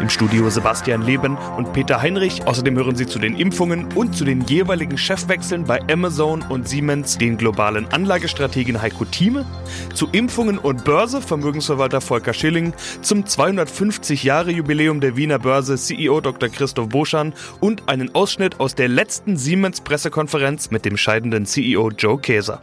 Im Studio Sebastian Leben und Peter Heinrich. Außerdem hören Sie zu den Impfungen und zu den jeweiligen Chefwechseln bei Amazon und Siemens den globalen Anlagestrategen Heiko Thieme, zu Impfungen und Börse Vermögensverwalter Volker Schilling, zum 250 Jahre Jubiläum der Wiener Börse CEO Dr. Christoph Boschan und einen Ausschnitt aus der letzten Siemens Pressekonferenz mit dem scheidenden CEO Joe Käser.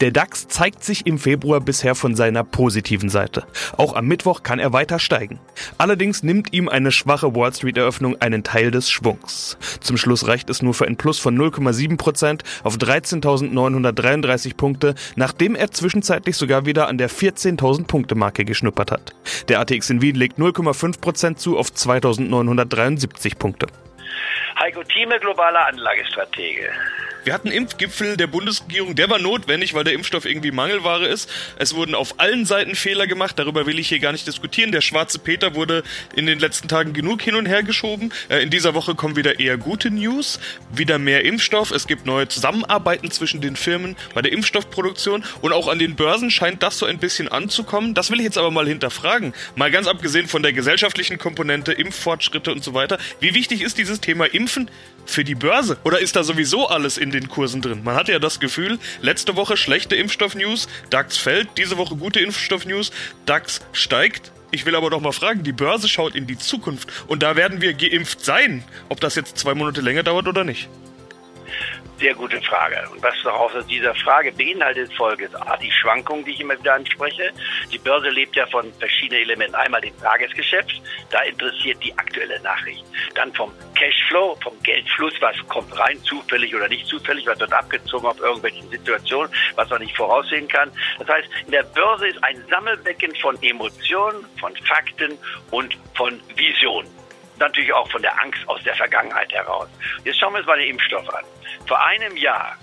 Der DAX zeigt sich im Februar bisher von seiner positiven Seite. Auch am Mittwoch kann er weiter steigen. Allerdings nimmt ihm eine schwache Wall Street Eröffnung einen Teil des Schwungs. Zum Schluss reicht es nur für ein Plus von 0,7% auf 13.933 Punkte, nachdem er zwischenzeitlich sogar wieder an der 14.000 Punkte Marke geschnuppert hat. Der ATX in Wien legt 0,5% zu auf 2.973 Punkte. Heiko Thieme, globaler Anlagestratege. Wir hatten Impfgipfel der Bundesregierung, der war notwendig, weil der Impfstoff irgendwie Mangelware ist. Es wurden auf allen Seiten Fehler gemacht, darüber will ich hier gar nicht diskutieren. Der schwarze Peter wurde in den letzten Tagen genug hin und her geschoben. Äh, in dieser Woche kommen wieder eher gute News, wieder mehr Impfstoff. Es gibt neue Zusammenarbeiten zwischen den Firmen bei der Impfstoffproduktion und auch an den Börsen scheint das so ein bisschen anzukommen. Das will ich jetzt aber mal hinterfragen. Mal ganz abgesehen von der gesellschaftlichen Komponente, Impffortschritte und so weiter. Wie wichtig ist dieses Thema Impfen für die Börse? Oder ist da sowieso alles in den Kursen drin? Man hatte ja das Gefühl, letzte Woche schlechte Impfstoff-News, DAX fällt, diese Woche gute Impfstoff-News, DAX steigt. Ich will aber doch mal fragen, die Börse schaut in die Zukunft und da werden wir geimpft sein, ob das jetzt zwei Monate länger dauert oder nicht. Sehr gute Frage. Und was daraus aus dieser Frage beinhaltet folgendes. A, die Schwankungen, die ich immer wieder anspreche. Die Börse lebt ja von verschiedenen Elementen. Einmal dem Tagesgeschäft, da interessiert die aktuelle Nachricht. Dann vom Cashflow, vom Geldfluss, was kommt rein, zufällig oder nicht zufällig, was wird abgezogen auf irgendwelchen Situationen, was man nicht voraussehen kann. Das heißt, in der Börse ist ein Sammelbecken von Emotionen, von Fakten und von Visionen natürlich auch von der Angst aus der Vergangenheit heraus. Jetzt schauen wir uns mal den Impfstoff an. Vor einem Jahr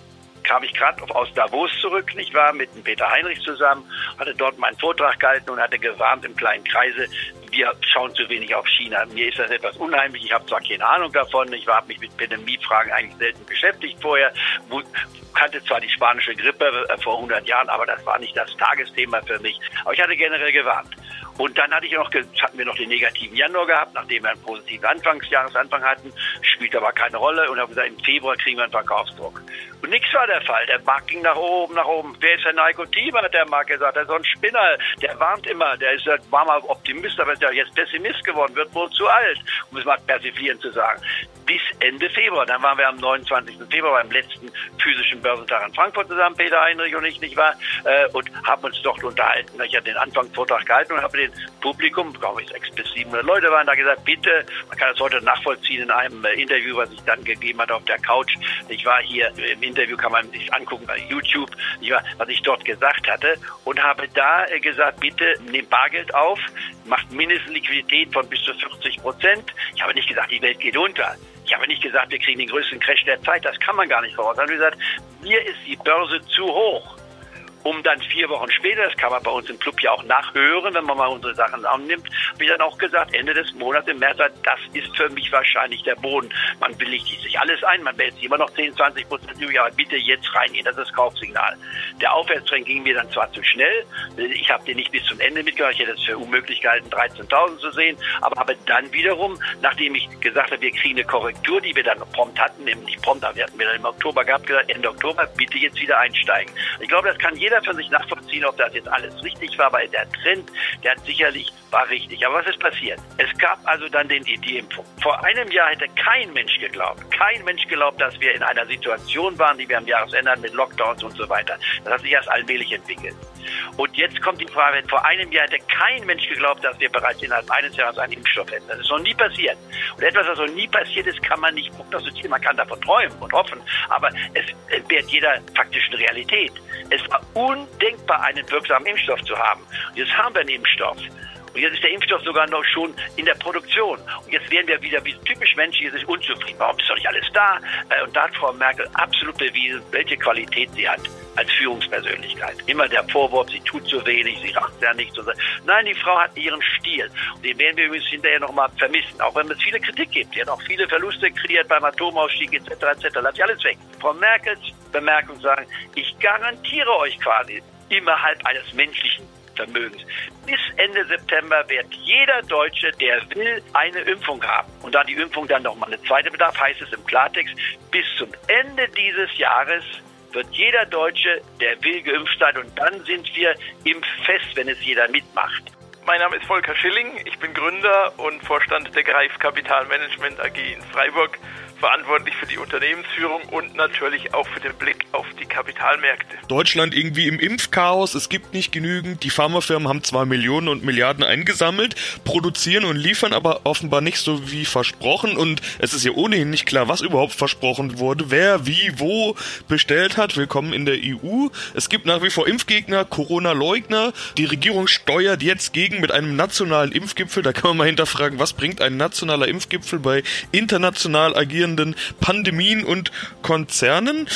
kam ich gerade aus Davos zurück, nicht wahr, mit dem Peter Heinrich zusammen, hatte dort meinen Vortrag gehalten und hatte gewarnt im kleinen Kreise, wir schauen zu wenig auf China. Mir ist das etwas unheimlich. Ich habe zwar keine Ahnung davon. Ich habe mich mit Pandemiefragen eigentlich selten beschäftigt vorher. Kannte zwar die spanische Grippe äh, vor 100 Jahren, aber das war nicht das Tagesthema für mich. Aber ich hatte generell gewarnt. Und dann hatte ich noch, hatten wir noch den negativen Januar gehabt, nachdem wir einen positiven Anfangsjahresanfang hatten, spielt aber keine Rolle und haben gesagt, im Februar kriegen wir einen Verkaufsdruck. Und nichts war der Fall. Der Markt ging nach oben, nach oben. Wer ist der Nico Thieber, hat der Markt gesagt. Der ist so ein Spinner, der warnt immer, der ist, war mal Optimist, aber ja jetzt Pessimist geworden, wird wohl zu alt, um es mal persiflierend zu sagen bis Ende Februar. Dann waren wir am 29. Februar beim letzten physischen Börsentag in Frankfurt zusammen, Peter Heinrich und ich, nicht wahr? Äh, und haben uns dort unterhalten. Ich hatte den Anfangsvortrag gehalten und habe den Publikum, glaube ich, sechs bis 700 Leute waren da gesagt, bitte, man kann das heute nachvollziehen in einem äh, Interview, was ich dann gegeben hatte auf der Couch. Ich war hier im Interview, kann man sich angucken bei YouTube, ich war, was ich dort gesagt hatte und habe da äh, gesagt, bitte nehmt Bargeld auf, macht mindestens Liquidität von bis zu 40 Prozent. Ich habe nicht gesagt, die Welt geht unter. Ich habe nicht gesagt, wir kriegen den größten Crash der Zeit. Das kann man gar nicht voraussagen. Ich habe gesagt, mir ist die Börse zu hoch um dann vier Wochen später, das kann man bei uns im Club ja auch nachhören, wenn man mal unsere Sachen annimmt, wie dann auch gesagt, Ende des Monats im März, das ist für mich wahrscheinlich der Boden. Man billigt sich alles ein, man behält sich immer noch 10, 20 Prozent übrig, aber bitte jetzt reingehen, das ist das Kaufsignal. Der Aufwärtstrend ging mir dann zwar zu schnell, ich habe den nicht bis zum Ende mitgemacht, ich hätte es für unmöglich gehalten, 13.000 zu sehen, aber habe dann wiederum, nachdem ich gesagt habe, wir kriegen eine Korrektur, die wir dann prompt hatten, nämlich prompt, wir hatten wir dann im Oktober gehabt, gesagt, Ende Oktober, bitte jetzt wieder einsteigen. Ich glaube, das kann jeder jeder für sich nachvollziehen, ob das jetzt alles richtig war, weil der Trend, der hat sicherlich war richtig. Aber was ist passiert? Es gab also dann den, die. Vor einem Jahr hätte kein Mensch geglaubt, kein Mensch geglaubt, dass wir in einer Situation waren, die wir am Jahresende mit Lockdowns und so weiter. Das hat sich erst allmählich entwickelt. Und jetzt kommt die Frage, vor einem Jahr hätte kein Mensch geglaubt, dass wir bereits innerhalb eines Jahres einen Impfstoff hätten. Das ist noch nie passiert. Und etwas, was noch nie passiert ist, kann man nicht prognostizieren. Man kann davon träumen und hoffen, aber es entbehrt jeder faktischen Realität. Es war undenkbar, einen wirksamen Impfstoff zu haben. Und jetzt haben wir einen Impfstoff. Und jetzt ist der Impfstoff sogar noch schon in der Produktion. Und jetzt werden wir wieder wie typisch Menschen, die sind unzufrieden. Warum ist doch nicht alles da? Äh, und da hat Frau Merkel absolut bewiesen, welche Qualität sie hat. Als Führungspersönlichkeit. Immer der Vorwurf, sie tut zu wenig, sie macht ja nicht so. Nein, die Frau hat ihren Stil. Und den werden wir übrigens hinterher nochmal vermissen. Auch wenn es viele Kritik gibt. Sie hat auch viele Verluste kreiert beim Atomausstieg etc. etc. Lass ich alles weg. Frau Merkels Bemerkung sagen, ich garantiere euch quasi innerhalb eines menschlichen Vermögens. Bis Ende September wird jeder Deutsche, der will, eine Impfung haben. Und da die Impfung dann nochmal eine zweite bedarf, heißt es im Klartext, bis zum Ende dieses Jahres wird jeder Deutsche, der will, geimpft sein. Und dann sind wir impffest, wenn es jeder mitmacht. Mein Name ist Volker Schilling, ich bin Gründer und Vorstand der Greif Kapitalmanagement AG in Freiburg verantwortlich für die Unternehmensführung und natürlich auch für den Blick auf die Kapitalmärkte. Deutschland irgendwie im Impfchaos, es gibt nicht genügend. Die Pharmafirmen haben zwar Millionen und Milliarden eingesammelt, produzieren und liefern aber offenbar nicht so wie versprochen und es ist ja ohnehin nicht klar, was überhaupt versprochen wurde, wer wie wo bestellt hat. Willkommen in der EU. Es gibt nach wie vor Impfgegner, Corona-Leugner. Die Regierung steuert jetzt gegen mit einem nationalen Impfgipfel. Da kann man mal hinterfragen, was bringt ein nationaler Impfgipfel bei international agierenden existierenden Pandemien und Konzernen.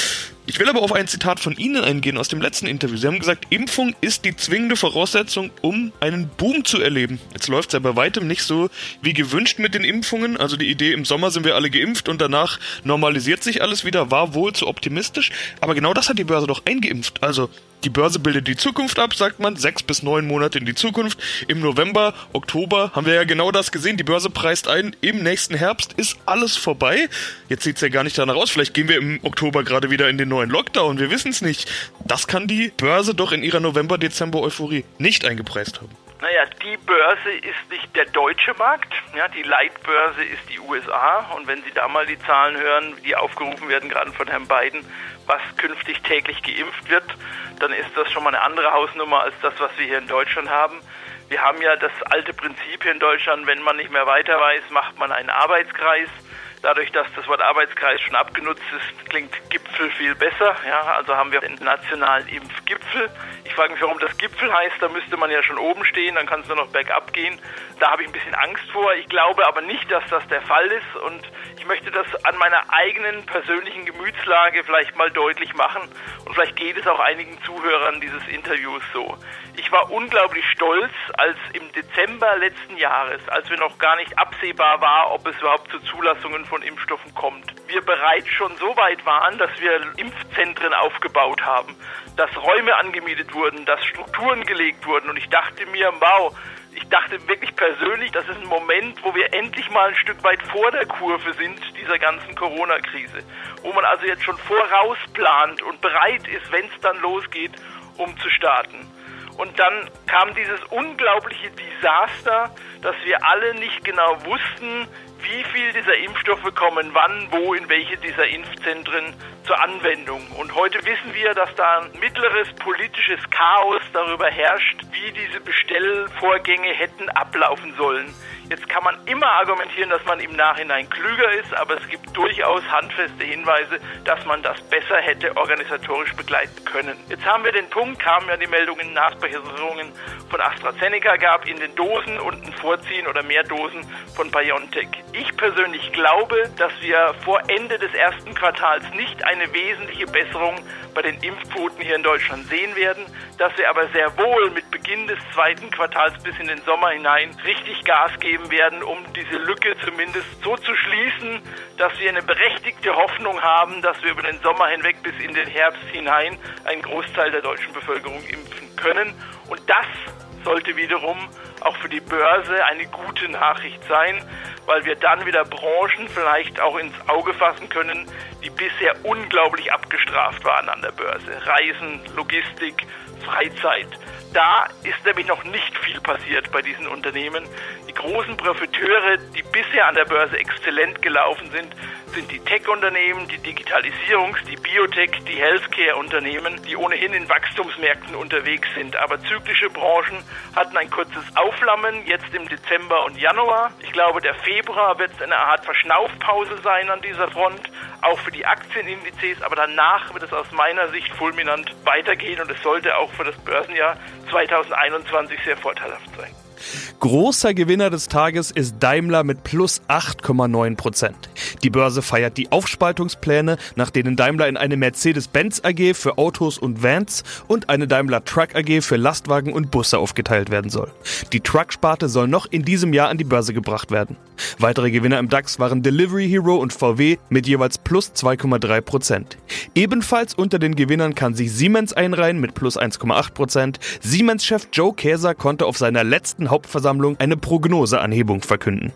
Ich will aber auf ein Zitat von Ihnen eingehen aus dem letzten Interview. Sie haben gesagt, Impfung ist die zwingende Voraussetzung, um einen Boom zu erleben. Jetzt läuft es ja bei weitem nicht so wie gewünscht mit den Impfungen. Also die Idee, im Sommer sind wir alle geimpft und danach normalisiert sich alles wieder, war wohl zu optimistisch. Aber genau das hat die Börse doch eingeimpft. Also die Börse bildet die Zukunft ab, sagt man, sechs bis neun Monate in die Zukunft. Im November, Oktober haben wir ja genau das gesehen. Die Börse preist ein, im nächsten Herbst ist alles vorbei. Jetzt sieht es ja gar nicht danach aus. Vielleicht gehen wir im Oktober gerade wieder in den neuen Lockdown. Wir wissen es nicht. Das kann die Börse doch in ihrer November-Dezember-Euphorie nicht eingepreist haben. Naja, die Börse ist nicht der deutsche Markt. Ja, die Leitbörse ist die USA. Und wenn Sie da mal die Zahlen hören, die aufgerufen werden, gerade von Herrn Biden, was künftig täglich geimpft wird, dann ist das schon mal eine andere Hausnummer als das, was wir hier in Deutschland haben. Wir haben ja das alte Prinzip hier in Deutschland, wenn man nicht mehr weiter weiß, macht man einen Arbeitskreis. Dadurch, dass das Wort Arbeitskreis schon abgenutzt ist, klingt Gipfel viel besser. Ja, also haben wir den nationalen Impfgipfel. Ich frage mich, warum das Gipfel heißt. Da müsste man ja schon oben stehen, dann kann es nur noch bergab gehen. Da habe ich ein bisschen Angst vor. Ich glaube aber nicht, dass das der Fall ist. Und ich möchte das an meiner eigenen persönlichen Gemütslage vielleicht mal deutlich machen. Und vielleicht geht es auch einigen Zuhörern dieses Interviews so. Ich war unglaublich stolz, als im Dezember letzten Jahres, als wir noch gar nicht absehbar war, ob es überhaupt zu Zulassungen von Impfstoffen kommt, wir bereits schon so weit waren, dass wir Impfzentren aufgebaut haben, dass Räume angemietet wurden, dass Strukturen gelegt wurden. Und ich dachte mir, wow, ich dachte wirklich persönlich, das ist ein Moment, wo wir endlich mal ein Stück weit vor der Kurve sind dieser ganzen Corona-Krise, wo man also jetzt schon vorausplant und bereit ist, wenn es dann losgeht, um zu starten. Und dann kam dieses unglaubliche Desaster, dass wir alle nicht genau wussten, wie viel dieser Impfstoffe kommen wann, wo, in welche dieser Impfzentren zur Anwendung. Und heute wissen wir, dass da ein mittleres politisches Chaos darüber herrscht, wie diese Bestellvorgänge hätten ablaufen sollen. Jetzt kann man immer argumentieren, dass man im Nachhinein klüger ist, aber es gibt durchaus handfeste Hinweise, dass man das besser hätte organisatorisch begleiten können. Jetzt haben wir den Punkt, kamen ja die Meldungen, Nachbesserungen von AstraZeneca gab in den Dosen und ein Vorziehen oder mehr Dosen von BioNTech. Ich persönlich glaube, dass wir vor Ende des ersten Quartals nicht eine wesentliche Besserung bei den Impfquoten hier in Deutschland sehen werden, dass wir aber sehr wohl mit Beginn des zweiten Quartals bis in den Sommer hinein richtig Gas geben werden, um diese Lücke zumindest so zu schließen, dass wir eine berechtigte Hoffnung haben, dass wir über den Sommer hinweg bis in den Herbst hinein einen Großteil der deutschen Bevölkerung impfen können. Und das sollte wiederum auch für die Börse eine gute Nachricht sein, weil wir dann wieder Branchen vielleicht auch ins Auge fassen können, die bisher unglaublich abgestraft waren an der Börse. Reisen, Logistik, Freizeit. Da ist nämlich noch nicht viel passiert bei diesen Unternehmen. Die großen Profiteure, die bisher an der Börse exzellent gelaufen sind, sind die Tech-Unternehmen, die Digitalisierungs-, die Biotech-, die Healthcare-Unternehmen, die ohnehin in Wachstumsmärkten unterwegs sind. Aber zyklische Branchen hatten ein kurzes Aufflammen jetzt im Dezember und Januar. Ich glaube, der Februar wird eine Art Verschnaufpause sein an dieser Front, auch für die Aktienindizes. Aber danach wird es aus meiner Sicht fulminant weitergehen und es sollte auch für das Börsenjahr 2021 sehr vorteilhaft sein. Großer Gewinner des Tages ist Daimler mit plus 8,9 Prozent. Die Börse feiert die Aufspaltungspläne, nach denen Daimler in eine Mercedes-Benz AG für Autos und Vans und eine Daimler Truck AG für Lastwagen und Busse aufgeteilt werden soll. Die Truck-Sparte soll noch in diesem Jahr an die Börse gebracht werden. Weitere Gewinner im DAX waren Delivery Hero und VW mit jeweils plus 2,3 Prozent. Ebenfalls unter den Gewinnern kann sich Siemens einreihen mit plus 1,8 Prozent. Siemens-Chef Joe Käser konnte auf seiner letzten Hauptversammlung eine Prognoseanhebung verkünden.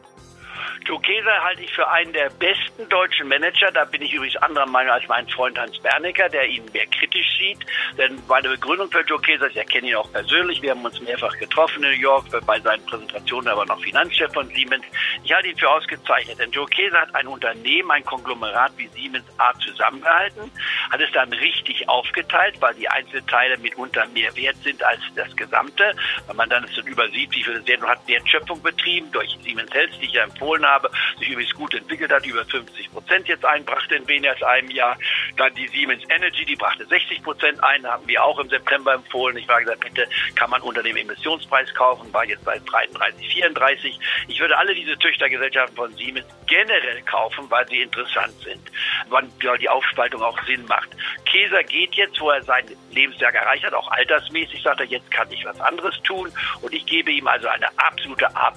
Joe Keser halte ich für einen der besten deutschen Manager. Da bin ich übrigens anderer Meinung als mein Freund Hans Bernecker, der ihn mehr kritisch sieht. Denn meine Begründung für Joe Keser, ich erkenne ihn auch persönlich, wir haben uns mehrfach getroffen in New York, bei seinen Präsentationen, aber noch Finanzchef von Siemens. Ich halte ihn für ausgezeichnet, denn Joe Keser hat ein Unternehmen, ein Konglomerat wie Siemens A zusammengehalten, hat es dann richtig aufgeteilt, weil die Einzelteile mitunter mehr wert sind als das Gesamte. Wenn man dann es dann übersieht, wie viel Wert hat Wertschöpfung betrieben durch Siemens Health, die ich ja empfohlen habe, habe, sich übrigens gut entwickelt hat, über 50 Prozent jetzt einbrachte in weniger als einem Jahr. Dann die Siemens Energy, die brachte 60 Prozent ein, haben wir auch im September empfohlen. Ich war gesagt, bitte kann man unter dem Emissionspreis kaufen, war jetzt bei 33, 34. Ich würde alle diese Töchtergesellschaften von Siemens generell kaufen, weil sie interessant sind, wann die Aufspaltung auch Sinn macht. Käser geht jetzt, wo er sein Lebenswerk erreicht hat, auch altersmäßig, sagt er, jetzt kann ich was anderes tun und ich gebe ihm also eine absolute A+.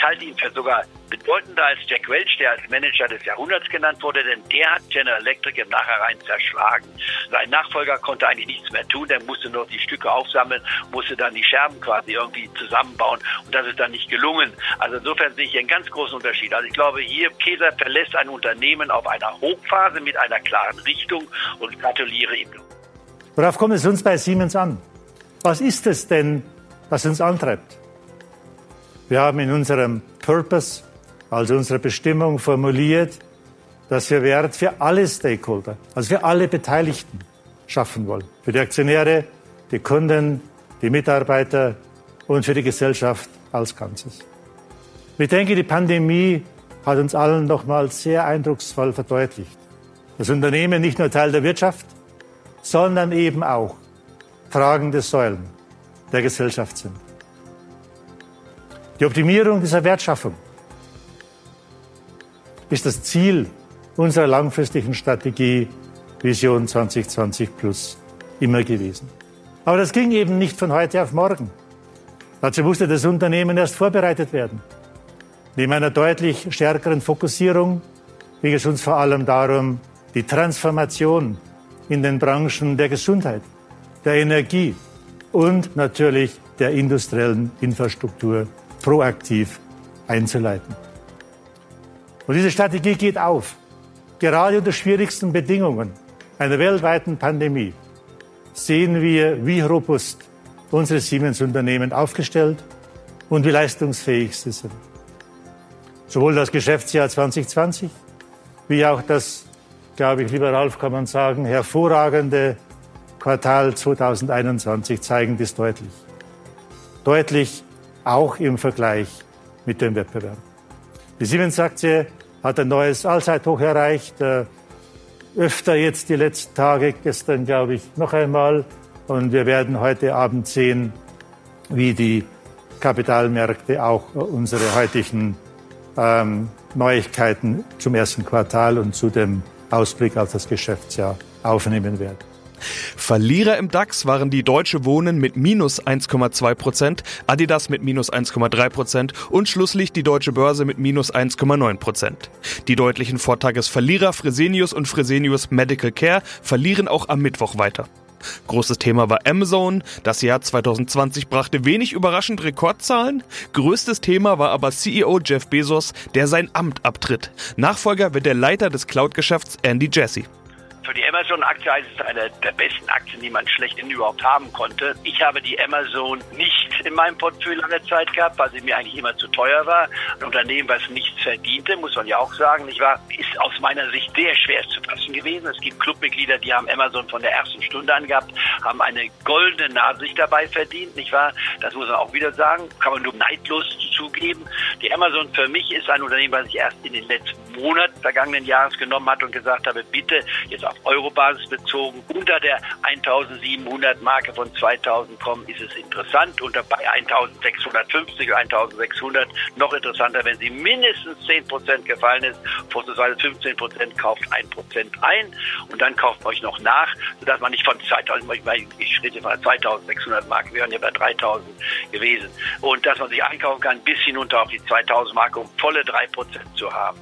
Ich halte ihn für sogar bedeutender als Jack Welch, der als Manager des Jahrhunderts genannt wurde, denn der hat General Electric im Nachhinein zerschlagen. Sein Nachfolger konnte eigentlich nichts mehr tun, der musste nur die Stücke aufsammeln, musste dann die Scherben quasi irgendwie zusammenbauen und das ist dann nicht gelungen. Also insofern sehe ich hier einen ganz großen Unterschied. Also ich glaube, hier Käser verlässt ein Unternehmen auf einer Hochphase mit einer klaren Richtung und gratuliere ihm. Worauf kommt es uns bei Siemens an? Was ist es denn, was uns antreibt? Wir haben in unserem Purpose, also unserer Bestimmung, formuliert, dass wir Wert für alle Stakeholder, also für alle Beteiligten schaffen wollen. Für die Aktionäre, die Kunden, die Mitarbeiter und für die Gesellschaft als Ganzes. Ich denke, die Pandemie hat uns allen nochmals sehr eindrucksvoll verdeutlicht, dass Unternehmen nicht nur Teil der Wirtschaft, sondern eben auch tragende Säulen der Gesellschaft sind. Die Optimierung dieser Wertschaffung ist das Ziel unserer langfristigen Strategie Vision 2020 Plus immer gewesen. Aber das ging eben nicht von heute auf morgen. Dazu musste das Unternehmen erst vorbereitet werden. Neben einer deutlich stärkeren Fokussierung ging es uns vor allem darum, die Transformation in den Branchen der Gesundheit, der Energie und natürlich der industriellen Infrastruktur proaktiv einzuleiten. Und diese Strategie geht auf. Gerade unter schwierigsten Bedingungen einer weltweiten Pandemie sehen wir, wie robust unsere Siemens-Unternehmen aufgestellt und wie leistungsfähig sie sind. Sowohl das Geschäftsjahr 2020 wie auch das, glaube ich, lieber Ralf, kann man sagen, hervorragende Quartal 2021 zeigen dies deutlich. Deutlich auch im Vergleich mit dem Wettbewerb. Die Siemens-Aktie hat ein neues Allzeithoch erreicht, äh, öfter jetzt die letzten Tage, gestern glaube ich noch einmal. Und wir werden heute Abend sehen, wie die Kapitalmärkte auch unsere heutigen ähm, Neuigkeiten zum ersten Quartal und zu dem Ausblick auf das Geschäftsjahr aufnehmen werden. Verlierer im DAX waren die Deutsche Wohnen mit minus 1,2 Prozent, Adidas mit minus 1,3 Prozent und schlusslich die Deutsche Börse mit minus 1,9 Prozent. Die deutlichen Vortagesverlierer Fresenius und Fresenius Medical Care verlieren auch am Mittwoch weiter. Großes Thema war Amazon. Das Jahr 2020 brachte wenig überraschend Rekordzahlen. Größtes Thema war aber CEO Jeff Bezos, der sein Amt abtritt. Nachfolger wird der Leiter des Cloud-Geschäfts Andy Jassy. Für die Amazon-Aktie ist es eine der besten Aktien, die man schlechthin überhaupt haben konnte. Ich habe die Amazon nicht in meinem Portfolio lange Zeit gehabt, weil sie mir eigentlich immer zu teuer war. Ein Unternehmen, was nichts verdiente, muss man ja auch sagen, nicht wahr, ist aus meiner Sicht sehr schwer zu fassen gewesen. Es gibt Clubmitglieder, die haben Amazon von der ersten Stunde an gehabt, haben eine goldene Nachsicht dabei verdient, nicht wahr? Das muss man auch wieder sagen. Kann man nur neidlos zugeben. Die Amazon für mich ist ein Unternehmen, was ich erst in den letzten Monaten vergangenen Jahres genommen hat und gesagt habe, bitte jetzt auf Eurobasis bezogen, unter der 1700 Marke von 2000 kommen, ist es interessant. Unter bei 1650 oder 1600 noch interessanter, wenn sie mindestens 10 Prozent gefallen ist, vorzugsweise 15 Prozent kauft 1 Prozent ein und dann kauft euch noch nach, sodass man nicht von 2000, ich rede von 2600 Marken, wir waren ja bei 3000 gewesen. Und dass man sich einkaufen kann bis hinunter auf die 2000 Marke, um volle 3 Prozent zu haben.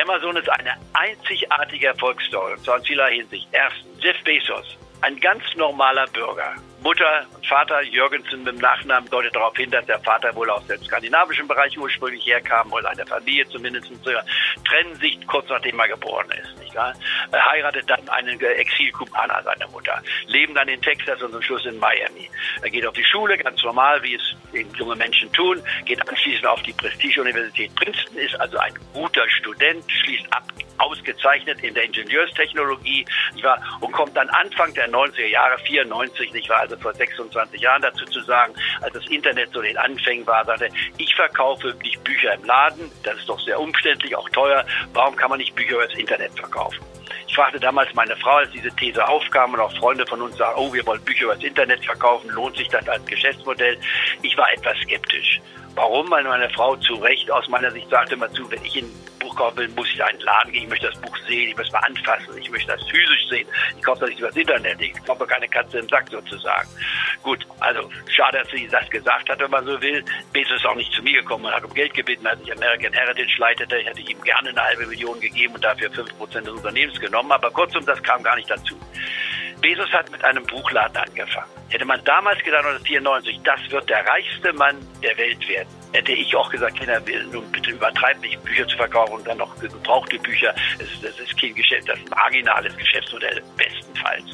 Amazon ist eine einzigartige Erfolgsstory, zwar in vieler Hinsicht. Erstens, Jeff Bezos, ein ganz normaler Bürger, Mutter und Vater Jürgensen mit dem Nachnamen deutet darauf hin, dass der Vater wohl aus dem skandinavischen Bereich ursprünglich herkam oder eine Familie zumindest trennen sich kurz nachdem er geboren ist. Nicht wahr? Heiratet dann einen Exil-Kubaner, seine Mutter, leben dann in Texas und zum Schluss in Miami. Er geht auf die Schule, ganz normal, wie es junge Menschen tun, geht anschließend auf die Prestige-Universität Princeton, ist also ein guter Student, schließt ab, ausgezeichnet in der Ingenieurstechnologie nicht wahr? und kommt dann Anfang der 90er Jahre, 94, nicht wahr, also vor 26 Jahren dazu zu sagen, als das Internet so den Anfängen war, sagte, ich verkaufe nicht Bücher im Laden, das ist doch sehr umständlich, auch teuer, warum kann man nicht Bücher über das Internet verkaufen? Ich fragte damals meine Frau, als diese These aufkam und auch Freunde von uns sagen, oh, wir wollen Bücher über das Internet verkaufen, lohnt sich das als Geschäftsmodell? Ich war etwas skeptisch. Warum? Weil meine Frau zu Recht aus meiner Sicht sagte immer zu, wenn ich ein Will, muss ich in einen Laden gehen, ich möchte das Buch sehen, ich möchte es mal anfassen, ich möchte das physisch sehen. Ich kaufe das nicht über das Internet, ich kaufe keine Katze im Sack sozusagen. Gut, also schade, dass sie das gesagt hat, wenn man so will. Bezos ist auch nicht zu mir gekommen und hat um Geld gebeten, als ich American Heritage leitete. Ich hätte ihm gerne eine halbe Million gegeben und dafür fünf Prozent des Unternehmens genommen. Aber kurzum, das kam gar nicht dazu. Bezos hat mit einem Buchladen angefangen. Hätte man damals gedacht, 1994, das wird der reichste Mann der Welt werden, hätte ich auch gesagt, Kinder, nun bitte übertreibt nicht, Bücher zu verkaufen und dann noch gebrauchte Bücher. Das, das ist kein Geschäft, das ist ein marginales Geschäftsmodell, bestenfalls.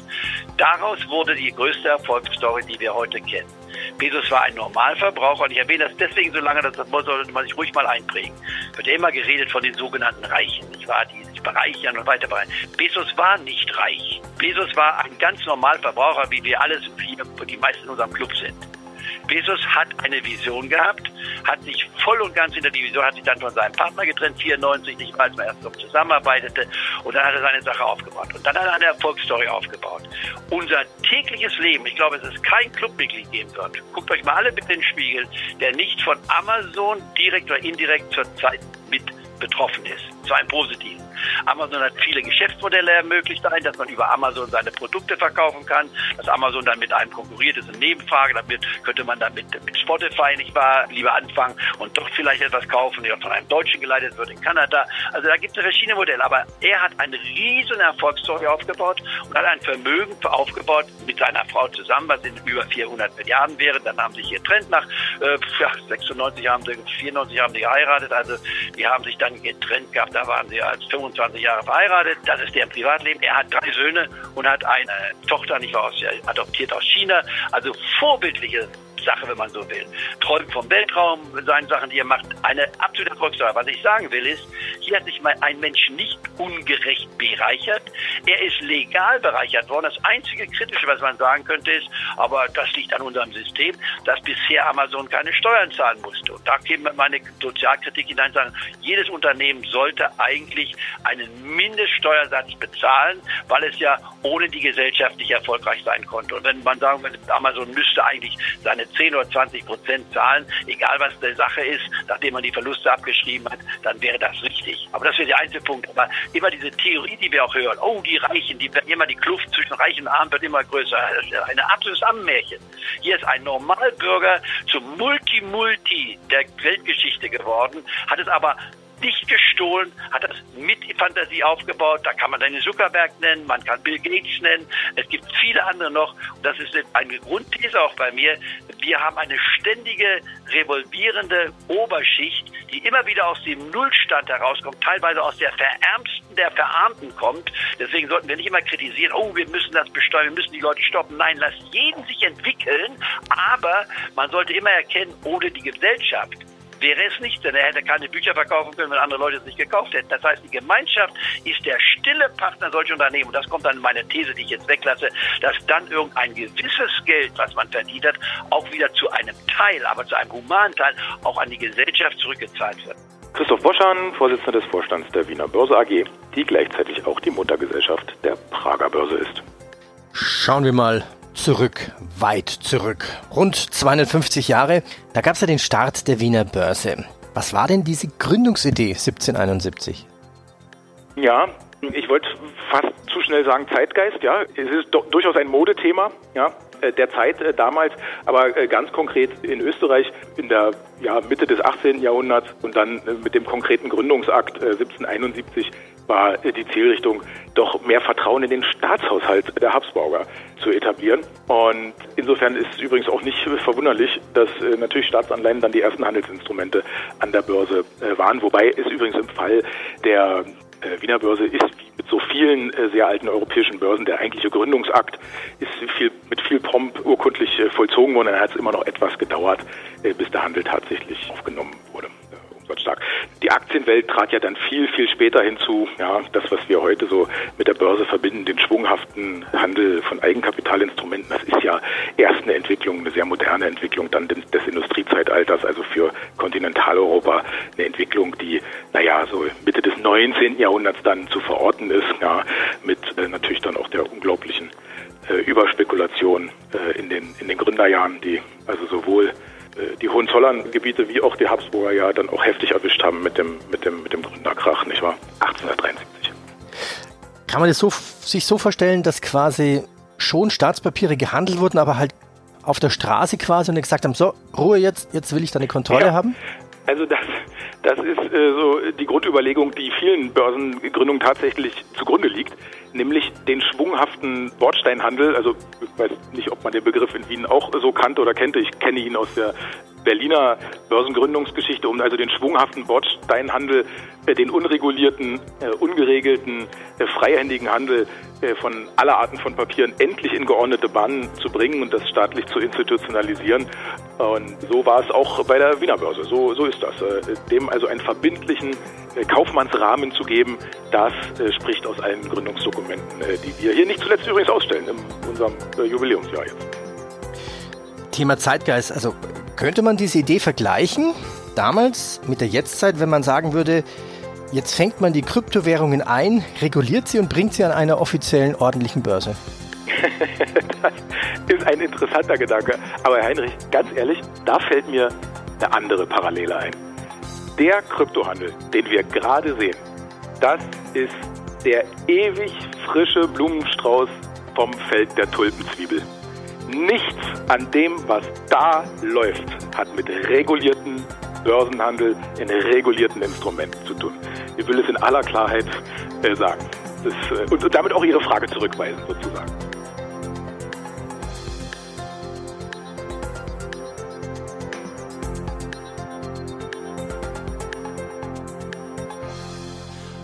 Daraus wurde die größte Erfolgsstory, die wir heute kennen. Bezos war ein Normalverbraucher und ich erwähne das deswegen so lange, dass das sollte man sich ruhig mal einprägen. Wird immer geredet von den sogenannten Reichen, nicht wahr, die sich bereichern und weiter bereichern. Bezos war nicht reich. Bezos war ein ganz Normalverbraucher, wie wir alle, die meisten in unserem Club sind. Bezos hat eine Vision gehabt, hat sich voll und ganz in der Vision, hat sich dann von seinem Partner getrennt, 94, nicht mal, als man erst noch zusammenarbeitete, und dann hat er seine Sache aufgebaut. Und dann hat er eine Erfolgsstory aufgebaut. Unser tägliches Leben, ich glaube, es ist kein Clubmitglied geben wird. Guckt euch mal alle bitte in den Spiegel, der nicht von Amazon direkt oder indirekt zurzeit mit betroffen ist. Zu einem positiven. Amazon hat viele Geschäftsmodelle ermöglicht, ein, dass man über Amazon seine Produkte verkaufen kann, dass Amazon dann mit einem konkurriert, ist eine Nebenfrage. Damit könnte man dann mit, mit Spotify nicht wahr lieber anfangen und doch vielleicht etwas kaufen, der von einem Deutschen geleitet wird in Kanada. Also da gibt es verschiedene Modelle. Aber er hat eine riesen Erfolgsstory aufgebaut und hat ein Vermögen aufgebaut mit seiner Frau zusammen, was in über 400 Milliarden wäre. Dann haben sie sich getrennt nach äh, ja, 96 Jahren, 94 haben sie geheiratet. Also die haben sich dann getrennt gehabt. Da waren sie als 25 25 Jahre verheiratet. Das ist deren Privatleben. Er hat drei Söhne und hat eine Tochter, nicht aus, adoptiert aus China. Also vorbildliche Sache, wenn man so will. Träumt vom Weltraum, seinen Sachen, die er macht. Eine absolute Erfolgsstory. Was ich sagen will ist, hier hat sich mal ein Mensch nicht ungerecht bereichert. Er ist legal bereichert worden. Das einzige Kritische, was man sagen könnte, ist, aber das liegt an unserem System, dass bisher Amazon keine Steuern zahlen musste. Und da käme meine Sozialkritik hinein sagen, jedes Unternehmen sollte eigentlich einen Mindeststeuersatz bezahlen, weil es ja ohne die Gesellschaft nicht erfolgreich sein konnte. Und wenn man sagen würde, Amazon müsste eigentlich seine 10 oder 20 Prozent zahlen, egal was die Sache ist, nachdem man die Verluste abgeschrieben hat, dann wäre das richtig. Aber das wäre der einzige Punkt. Aber immer diese Theorie, die wir auch hören, oh, die Reichen, die werden immer die Kluft zwischen Reichen und Armen wird immer größer. Ein absolutes Ammenmärchen. Hier ist ein Normalbürger zum Multi-Multi der Weltgeschichte geworden, hat es aber nicht gestohlen, hat das mit Fantasie aufgebaut. Da kann man Daniel Zuckerberg nennen, man kann Bill Gates nennen. Es gibt viele andere noch. Und das ist eine Grundthese auch bei mir. Wir haben eine ständige, revolvierende Oberschicht, die immer wieder aus dem Nullstand herauskommt, teilweise aus der verärmsten der Verarmten kommt. Deswegen sollten wir nicht immer kritisieren, oh, wir müssen das besteuern, wir müssen die Leute stoppen. Nein, lass jeden sich entwickeln, aber man sollte immer erkennen, ohne die Gesellschaft wäre es nicht, denn er hätte keine Bücher verkaufen können, wenn andere Leute es nicht gekauft hätten. Das heißt, die Gemeinschaft ist der stille Partner solcher Unternehmen. Und das kommt dann meine These, die ich jetzt weglasse, dass dann irgendein gewisses Geld, was man verdient hat, auch wieder zu einem Teil, aber zu einem humanen Teil, auch an die Gesellschaft zurückgezahlt wird. Christoph Boschan, Vorsitzender des Vorstands der Wiener Börse AG, die gleichzeitig auch die Muttergesellschaft der Prager Börse ist. Schauen wir mal zurück, weit zurück. Rund 250 Jahre, da gab es ja den Start der Wiener Börse. Was war denn diese Gründungsidee 1771? Ja, ich wollte fast zu schnell sagen Zeitgeist, ja. Es ist durchaus ein Modethema, ja. Äh, der Zeit äh, damals, aber äh, ganz konkret in Österreich in der ja, Mitte des 18. Jahrhunderts und dann mit dem konkreten Gründungsakt 1771 war die Zielrichtung, doch mehr Vertrauen in den Staatshaushalt der Habsburger zu etablieren. Und insofern ist es übrigens auch nicht verwunderlich, dass natürlich Staatsanleihen dann die ersten Handelsinstrumente an der Börse waren. Wobei es übrigens im Fall der Wiener Börse ist wie mit so vielen sehr alten europäischen Börsen der eigentliche Gründungsakt ist viel, mit viel Pomp urkundlich äh, vollzogen worden. Dann hat es immer noch etwas gedauert, äh, bis der Handel tatsächlich aufgenommen wurde. Umsatzstark. Die Aktienwelt trat ja dann viel, viel später hinzu. Ja, das, was wir heute so mit der Börse verbinden, den schwunghaften Handel von Eigenkapitalinstrumenten, das ist ja erst eine Entwicklung, eine sehr moderne Entwicklung dann des, Industriezeitalters, also für Kontinentaleuropa eine Entwicklung, die, naja, so Mitte des 19. Jahrhunderts dann zu verorten ist, ja, mit äh, natürlich dann auch der unglaublichen äh, Überspekulation äh, in, den, in den Gründerjahren, die also sowohl die Hohenzollern-Gebiete wie auch die Habsburger ja dann auch heftig erwischt haben mit dem, mit dem, mit dem Gründerkrach, nicht wahr? 1873. Kann man das so, sich so vorstellen, dass quasi schon Staatspapiere gehandelt wurden, aber halt auf der Straße quasi und gesagt haben, so, Ruhe jetzt, jetzt will ich da eine Kontrolle ja. haben? Also das, das ist äh, so die Grundüberlegung, die vielen Börsengründungen tatsächlich zugrunde liegt, nämlich den schwunghaften Bordsteinhandel. Also ich weiß nicht, ob man den Begriff in Wien auch so kannte oder kennt. Ich kenne ihn aus der Berliner Börsengründungsgeschichte, um also den schwunghaften Bordsteinhandel, äh, den unregulierten, äh, ungeregelten, äh, freihändigen Handel von aller Arten von Papieren endlich in geordnete Bahnen zu bringen und das staatlich zu institutionalisieren. Und so war es auch bei der Wiener Börse. So, so ist das. Dem also einen verbindlichen Kaufmannsrahmen zu geben, das spricht aus allen Gründungsdokumenten, die wir hier nicht zuletzt übrigens ausstellen in unserem Jubiläumsjahr jetzt. Thema Zeitgeist. Also könnte man diese Idee vergleichen damals mit der Jetztzeit, wenn man sagen würde, Jetzt fängt man die Kryptowährungen ein, reguliert sie und bringt sie an einer offiziellen ordentlichen Börse. das ist ein interessanter Gedanke. Aber Herr Heinrich, ganz ehrlich, da fällt mir eine andere Parallele ein. Der Kryptohandel, den wir gerade sehen, das ist der ewig frische Blumenstrauß vom Feld der Tulpenzwiebel. Nichts an dem, was da läuft, hat mit regulierten Börsenhandel in regulierten Instrumenten zu tun. Ich will es in aller Klarheit äh, sagen. Das, äh, und, und damit auch Ihre Frage zurückweisen, sozusagen.